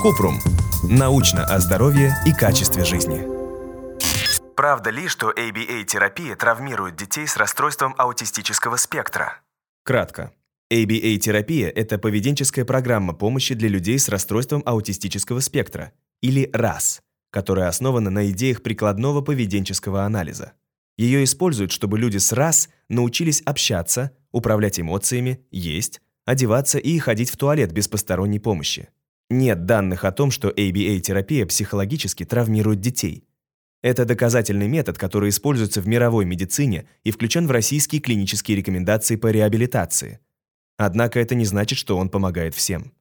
Купрум. Научно о здоровье и качестве жизни. Правда ли, что ABA-терапия травмирует детей с расстройством аутистического спектра? Кратко. ABA-терапия – это поведенческая программа помощи для людей с расстройством аутистического спектра, или РАС, которая основана на идеях прикладного поведенческого анализа. Ее используют, чтобы люди с РАС научились общаться, управлять эмоциями, есть, одеваться и ходить в туалет без посторонней помощи. Нет данных о том, что ABA-терапия психологически травмирует детей. Это доказательный метод, который используется в мировой медицине и включен в российские клинические рекомендации по реабилитации. Однако это не значит, что он помогает всем.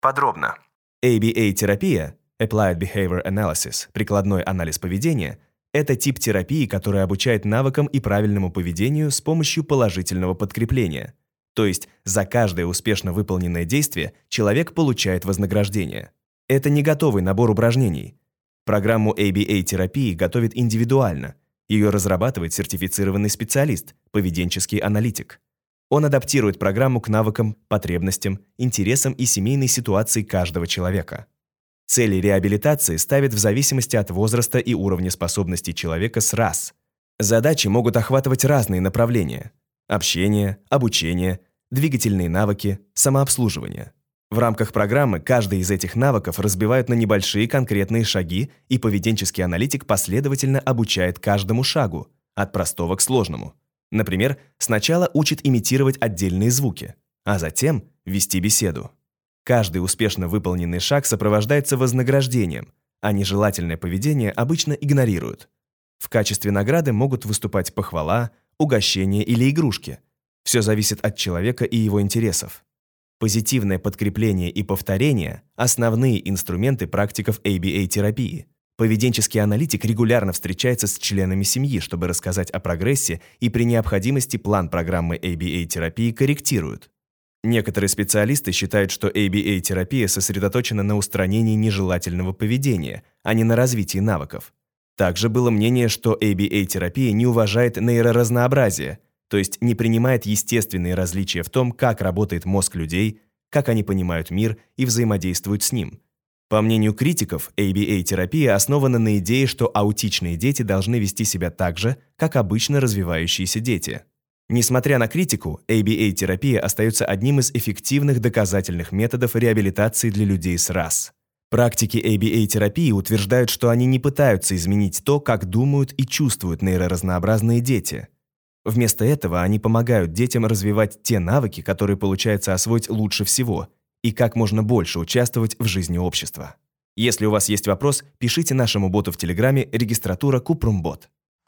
Подробно. ABA-терапия, Applied Behavior Analysis, прикладной анализ поведения, это тип терапии, который обучает навыкам и правильному поведению с помощью положительного подкрепления – то есть за каждое успешно выполненное действие человек получает вознаграждение. Это не готовый набор упражнений. Программу ABA-терапии готовит индивидуально. Ее разрабатывает сертифицированный специалист, поведенческий аналитик. Он адаптирует программу к навыкам, потребностям, интересам и семейной ситуации каждого человека. Цели реабилитации ставят в зависимости от возраста и уровня способностей человека с раз. Задачи могут охватывать разные направления – общение, обучение, двигательные навыки, самообслуживание. В рамках программы каждый из этих навыков разбивают на небольшие конкретные шаги, и поведенческий аналитик последовательно обучает каждому шагу, от простого к сложному. Например, сначала учит имитировать отдельные звуки, а затем вести беседу. Каждый успешно выполненный шаг сопровождается вознаграждением, а нежелательное поведение обычно игнорируют. В качестве награды могут выступать похвала, угощение или игрушки. Все зависит от человека и его интересов. Позитивное подкрепление и повторение – основные инструменты практиков ABA-терапии. Поведенческий аналитик регулярно встречается с членами семьи, чтобы рассказать о прогрессе и при необходимости план программы ABA-терапии корректируют. Некоторые специалисты считают, что ABA-терапия сосредоточена на устранении нежелательного поведения, а не на развитии навыков. Также было мнение, что ABA-терапия не уважает нейроразнообразие, то есть не принимает естественные различия в том, как работает мозг людей, как они понимают мир и взаимодействуют с ним. По мнению критиков, ABA-терапия основана на идее, что аутичные дети должны вести себя так же, как обычно развивающиеся дети. Несмотря на критику, ABA-терапия остается одним из эффективных доказательных методов реабилитации для людей с РАС. Практики ABA-терапии утверждают, что они не пытаются изменить то, как думают и чувствуют нейроразнообразные дети. Вместо этого они помогают детям развивать те навыки, которые получается освоить лучше всего, и как можно больше участвовать в жизни общества. Если у вас есть вопрос, пишите нашему боту в Телеграме регистратура Купрумбот.